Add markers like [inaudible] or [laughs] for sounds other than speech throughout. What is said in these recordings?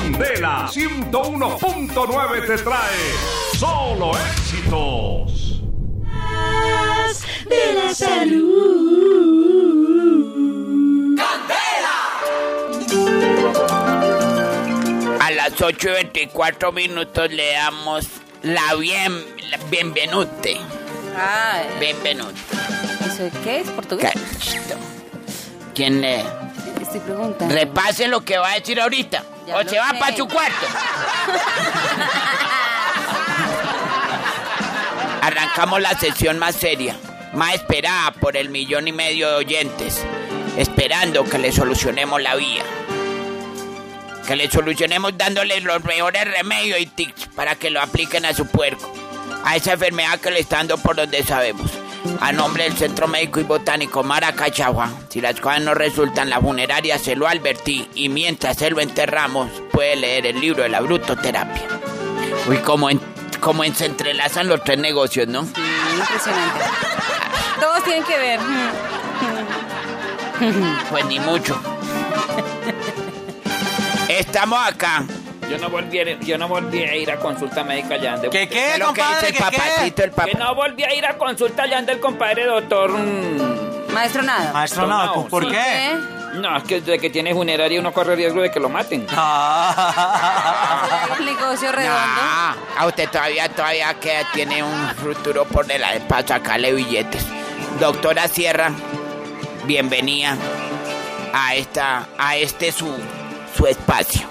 Candela 101.9 te trae solo éxitos. de la salud. A las 8 y 24 minutos le damos la bien, la bienvenute. Ay, Bienvenute. ¿eso es qué es? ¿Portugués? Cachito. ¿Quién le Estoy preguntando. repase lo que va a decir ahorita? Ya o se va para su cuarto. Arrancamos la sesión más seria, más esperada por el millón y medio de oyentes, esperando que le solucionemos la vía. Que le solucionemos dándoles los mejores remedios y tics para que lo apliquen a su puerco. A esa enfermedad que le está dando por donde sabemos. A nombre del Centro Médico y Botánico Maracachagua, si las cosas no resultan, la funeraria se lo advertí y mientras se lo enterramos, puede leer el libro de la brutoterapia. Uy, como, en, como en- se entrelazan los tres negocios, ¿no? Sí, impresionante. Todos tienen que ver. Pues ni mucho. Estamos acá. Yo no volví a, yo no volví a ir a consulta médica ya. De, ¿Qué qué, Es lo que dice compadre? el ¿Qué papacito, el Que papá. no volví a ir a consulta ya del compadre doctor. mm, Maestro nada. Maestro Nao, ¿por Sí. qué? No, es que desde que tiene funeraria uno corre riesgo de que lo maten. [laughs] Ah. El negocio redondo. Ah, a usted todavía, todavía que tiene un futuro por delante para sacarle billetes. Doctora Sierra, bienvenida a esta, a este su, su espacio.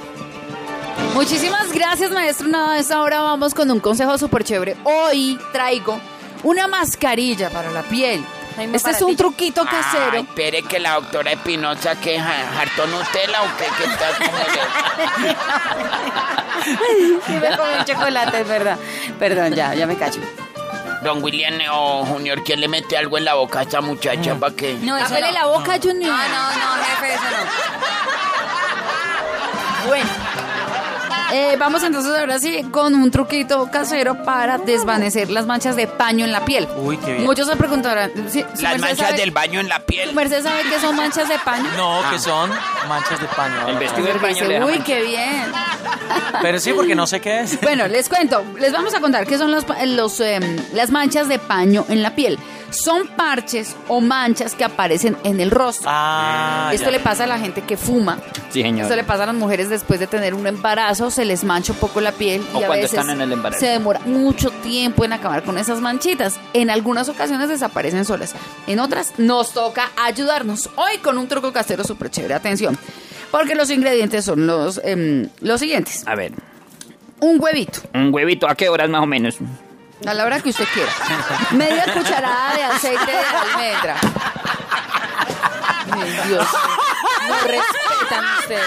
Muchísimas gracias, maestro. Nada, a esta hora vamos con un consejo súper chévere. Hoy traigo una mascarilla para la piel. Este es un truquito Ay, casero. espere que la doctora Espinosa que ja- hartó Nutella o qué, qué está como [laughs] Sí, me comí un chocolate, es verdad. Perdón, ya, ya me cacho. Don William o Junior, ¿quién le mete algo en la boca a esta muchacha para que? No, eso Ábrele no. la boca, Junior. No, no, no, jefe, eso no. Bueno. Eh, vamos entonces ahora sí con un truquito casero para desvanecer las manchas de paño en la piel. Uy, qué bien. Muchos se preguntarán, ¿sí, su Las merced manchas sabe- del baño en la ¿Su piel. merced sabe qué son manchas de paño? No, Ah. que son manchas de paño. El vestido del baño Dice, le deja Uy, qué bien. [laughs] Pero sí, porque no sé qué es. Bueno, les cuento, les vamos a contar qué son los, pa- los, em, las manchas de paño en la piel. Son parches o manchas que aparecen en el rostro. Ah, Esto ya. le pasa a la gente que fuma. Sí, señor. Esto le pasa a las mujeres después de tener un embarazo, se les mancha un poco la piel O y a cuando veces están en el embarazo. se demora mucho tiempo en acabar con esas manchitas. En algunas ocasiones desaparecen solas, en otras nos toca ayudarnos. Hoy con un truco casero súper chévere, atención, porque los ingredientes son los, em, los siguientes. A ver, Un huevito, un huevito, ¿a qué horas más o menos? a la hora que usted quiera. Media cucharada de aceite de almendra. Ay, Dios, no respetan ustedes.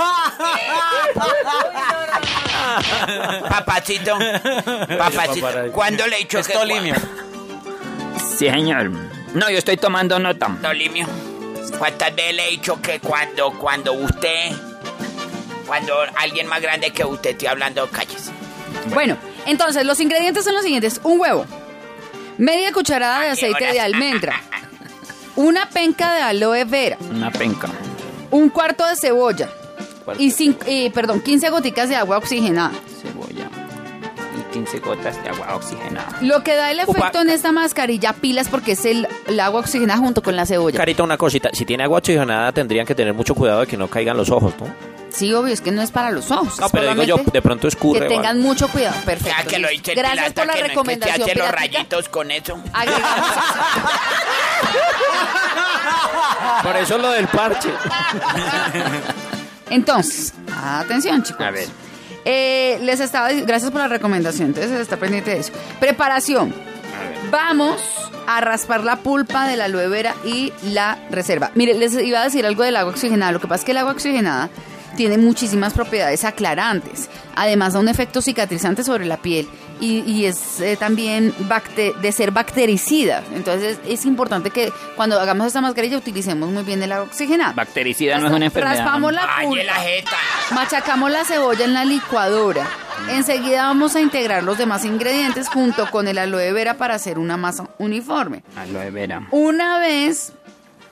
[laughs] Papacito, papacito, ¿cuándo le he dicho que Estolimio. Sí, señor. No, yo estoy tomando nota. Estolimio? ¿Cuántas veces le he dicho que cuando, cuando usted, cuando alguien más grande que usted esté hablando, cállese? Bueno, entonces los ingredientes son los siguientes: un huevo, media cucharada de aceite de almendra, [laughs] una penca de aloe vera, Una penca. un cuarto de cebolla Y, cinco, y, perdón, 15 goticas de agua oxigenada. Cebolla. Y 15 gotas de agua oxigenada. Lo que da el efecto Upa. en esta mascarilla pilas porque es el, el agua oxigenada junto con la cebolla. Carita, una cosita. Si tiene agua oxigenada, tendrían que tener mucho cuidado de que no caigan los ojos, ¿no? Sí, obvio, es que no es para los ojos. No, pero digo yo, de pronto escurre. Que tengan mucho cuidado. Perfecto. Ya que lo el Gracias por la que no es que se recomendación. hace los rayitos con eso. Agregamos Por eso lo del parche. [laughs] Entonces, atención, chicos. A ver. Eh, les estaba dic- gracias por la recomendación, entonces está pendiente de eso. Preparación. Vamos a raspar la pulpa de la aloe vera y la reserva. Mire, les iba a decir algo del agua oxigenada. Lo que pasa es que el agua oxigenada tiene muchísimas propiedades aclarantes. Además da un efecto cicatrizante sobre la piel y, y es eh, también de ser bactericida. Entonces es importante que cuando hagamos esta mascarilla utilicemos muy bien el agua oxigenada. Bactericida no es una enfermedad. Raspamos la Ay, pulpa. la jeta. Machacamos la cebolla en la licuadora. Enseguida vamos a integrar los demás ingredientes junto con el aloe vera para hacer una masa uniforme. Aloe vera. Una vez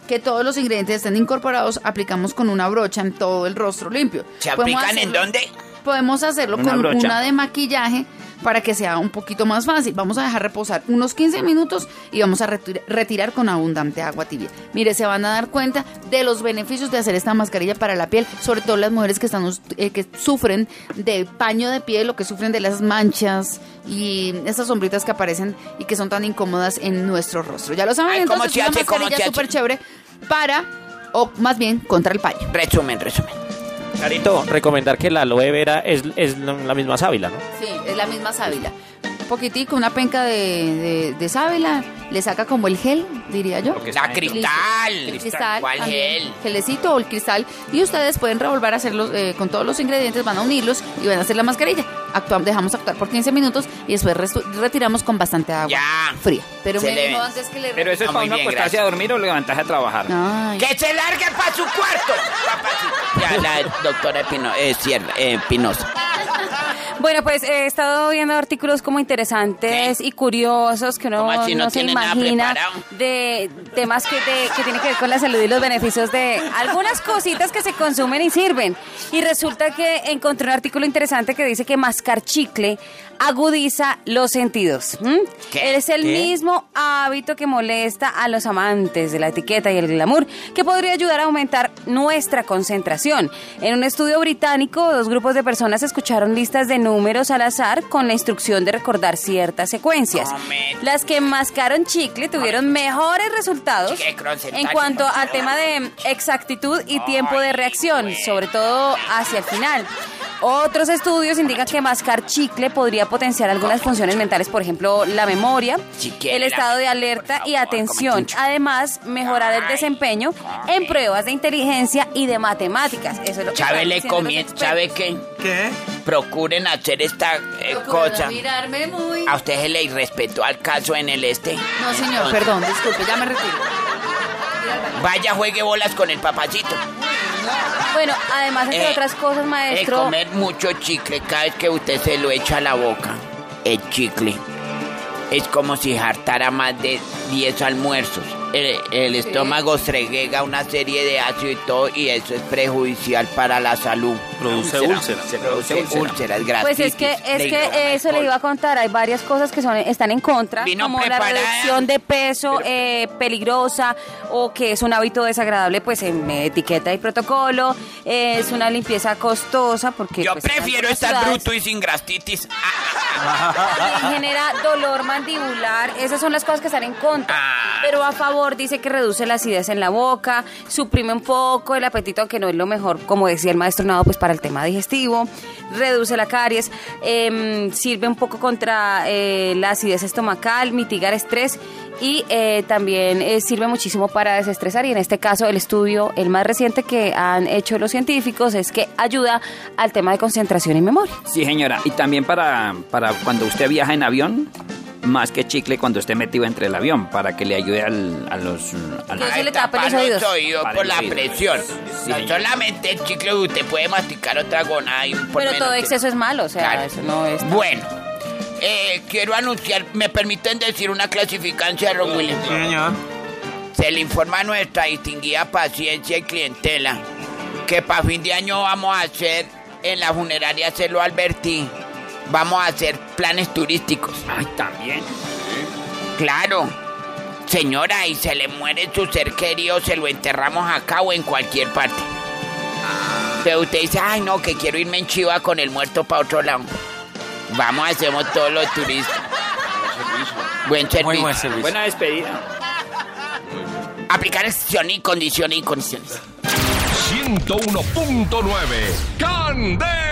que todos los ingredientes estén incorporados, aplicamos con una brocha en todo el rostro limpio. ¿Se aplican en dónde? Podemos hacerlo Una con brocha. una de maquillaje para que sea un poquito más fácil. Vamos a dejar reposar unos 15 minutos y vamos a retir- retirar con abundante agua tibia. Mire, se van a dar cuenta de los beneficios de hacer esta mascarilla para la piel, sobre todo las mujeres que están eh, que sufren de paño de piel o que sufren de las manchas y estas sombritas que aparecen y que son tan incómodas en nuestro rostro. Ya lo saben, Ay, ¿cómo entonces se una mascarilla súper chévere para o más bien contra el paño. Resumen, resumen. Carito, recomendar que la aloe vera es, es la misma sábila, ¿no? Sí, es la misma sábila. Poquitico, una penca de, de, de sábila, le saca como el gel, diría yo. La cristal. El cristal. ¿Cuál también, gel? Gelecito o el cristal. Y ustedes pueden revolver a hacerlos eh, con todos los ingredientes, van a unirlos y van a hacer la mascarilla. Actuamos, dejamos actuar por 15 minutos y después retiramos con bastante agua Ya. fría. Pero me dijo antes que le... Pero eso es Ah, para uno acostarse a dormir o levantarse a trabajar. Ay. ¡Que se largue para su cuarto! [laughs] Ya, la doctora Pino, eh, Sierra, eh, Pinoza. Bueno, pues he estado viendo artículos como interesantes y curiosos que uno. ¿No no se imagina de temas que, de- que tienen que ver con la salud y los beneficios de algunas cositas que se consumen y sirven. Y resulta que encontré un artículo interesante que dice que mascar chicle agudiza los sentidos. ¿m? ¿Qué? Es el ¿Qué? mismo hábito que molesta a los amantes de la etiqueta y el glamour, que podría ayudar a aumentar nuestra concentración. En un estudio británico, dos grupos de personas escucharon listas de números al azar con la instrucción de recordar ciertas secuencias. Las que mascaron chicle tuvieron mejores resultados en cuanto al tema de exactitud y tiempo de reacción, sobre todo hacia el final. Otros estudios indican que mascar chicle podría potenciar algunas funciones mentales, por ejemplo, la memoria, el estado de alerta y atención. Además, mejorar el desempeño en pruebas de inteligencia y de matemáticas. Eso es lo que Chávez le comienza. ¿sabe qué? ¿Qué? Procuren hacer esta eh, cosa. mirarme muy... ¿A usted se le irrespetó al caso en el este? No, señor, perdón, disculpe, ya me retiro. Vaya, juegue bolas con el papacito. Bueno, además, entre Eh, otras cosas, Es maestro. comer mucho chicle cada vez que usted se lo echa a la boca. El chicle. Es como si hartara más de 10 almuerzos. El, el estómago segrega una serie de ácido y todo, y eso es perjudicial para la salud. Produce Úlcera. úlceras. Se produce úlceras, Pues es que es que eso le iba a contar. Hay varias cosas que son están en contra, Vino como la reducción de peso eh, peligrosa o que es un hábito desagradable, pues en etiqueta y protocolo. eh, es una limpieza costosa porque Yo pues, prefiero estar ciudades bruto y sin gastritis. Ah, [laughs] y genera dolor mandibular. Esas son las cosas que están en contra. Ah. Pero a favor dice que reduce la acidez en la boca, suprime un poco el apetito, aunque no es lo mejor, como decía el maestro Nado, pues para el tema digestivo, reduce la caries, em, sirve un poco contra eh, la acidez estomacal, mitigar estrés y eh, también eh, sirve muchísimo para desestresar y en este caso el estudio, el más reciente que han hecho los científicos es que ayuda al tema de concentración y memoria. Sí, señora. Y también para, para cuando usted viaja en avión, más que chicle cuando esté metido entre el avión, para que le ayude al, a los... Que se le los oídos. por la presión. Sí, no señor. solamente el chicle, usted puede masticar otra gonada y por Pero menos todo que- exceso es malo, o sea, Claro. eso no es... Bueno, eh, quiero anunciar, me permiten decir una clasificancia de Ron Williams. Sí, señor. Se le informa a nuestra distinguida paciencia y clientela que para fin de año vamos a hacer en la funeraria Celo Alberti, vamos a hacer planes turísticos. Ay, también. Claro. Señora, y se le muere su ser querido, se lo enterramos acá o en cualquier parte. Pero usted dice, ay no, que quiero irme en chiva con el muerto para otro lado. Vamos, hacemos todos los turistas. Buen servicio. Muy buen servicio. Buena despedida. Aplicar excepción y condiciones y condiciones. 101.9 Candela.